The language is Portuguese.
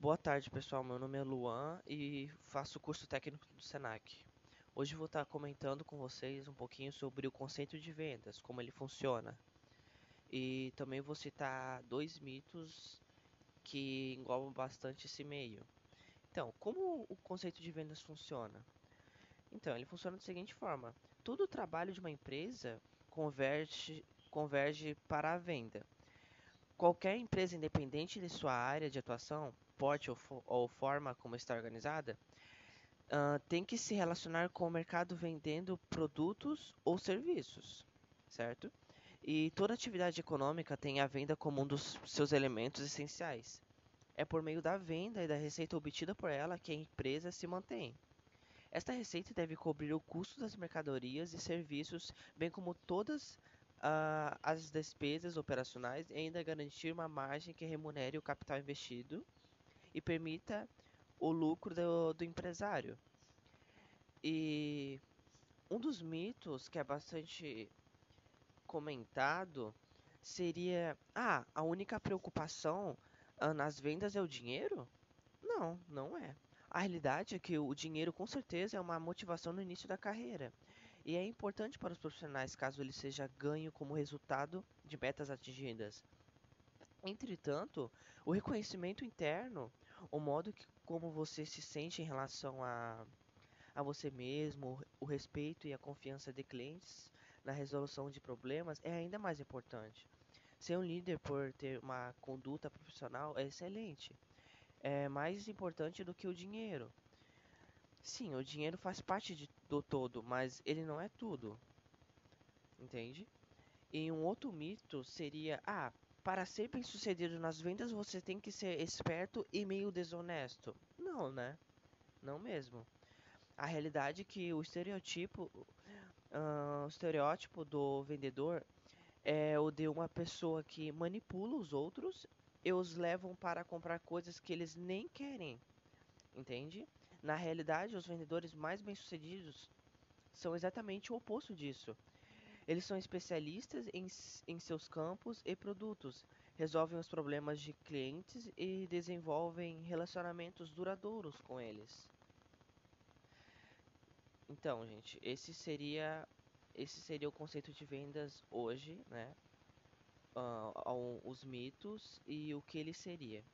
Boa tarde, pessoal. Meu nome é Luan e faço curso técnico do Senac. Hoje vou estar comentando com vocês um pouquinho sobre o conceito de vendas, como ele funciona. E também vou citar dois mitos que englobam bastante esse meio. Então, como o conceito de vendas funciona? Então, ele funciona da seguinte forma: todo o trabalho de uma empresa converge, converge para a venda. Qualquer empresa independente de sua área de atuação, porte ou, fo ou forma como está organizada, uh, tem que se relacionar com o mercado vendendo produtos ou serviços, certo? E toda atividade econômica tem a venda como um dos seus elementos essenciais. É por meio da venda e da receita obtida por ela que a empresa se mantém. Esta receita deve cobrir o custo das mercadorias e serviços, bem como todas uh, as despesas operacionais e ainda garantir uma margem que remunere o capital investido e permita o lucro do, do empresário. E um dos mitos que é bastante comentado seria: ah, a única preocupação uh, nas vendas é o dinheiro? Não, não é. A realidade é que o dinheiro com certeza é uma motivação no início da carreira e é importante para os profissionais caso ele seja ganho como resultado de metas atingidas. Entretanto, o reconhecimento interno, o modo que, como você se sente em relação a, a você mesmo, o respeito e a confiança de clientes na resolução de problemas é ainda mais importante. Ser um líder por ter uma conduta profissional é excelente. É mais importante do que o dinheiro. Sim, o dinheiro faz parte de, do todo, mas ele não é tudo. Entende? E um outro mito seria: ah, para ser bem sucedido nas vendas você tem que ser esperto e meio desonesto. Não, né? Não mesmo. A realidade é que o estereotipo, uh, o estereótipo do vendedor é o de uma pessoa que manipula os outros e os levam para comprar coisas que eles nem querem. Entende? Na realidade, os vendedores mais bem-sucedidos são exatamente o oposto disso. Eles são especialistas em, em seus campos e produtos, resolvem os problemas de clientes e desenvolvem relacionamentos duradouros com eles. Então, gente, esse seria esse seria o conceito de vendas hoje, né? Uh, os mitos e o que ele seria.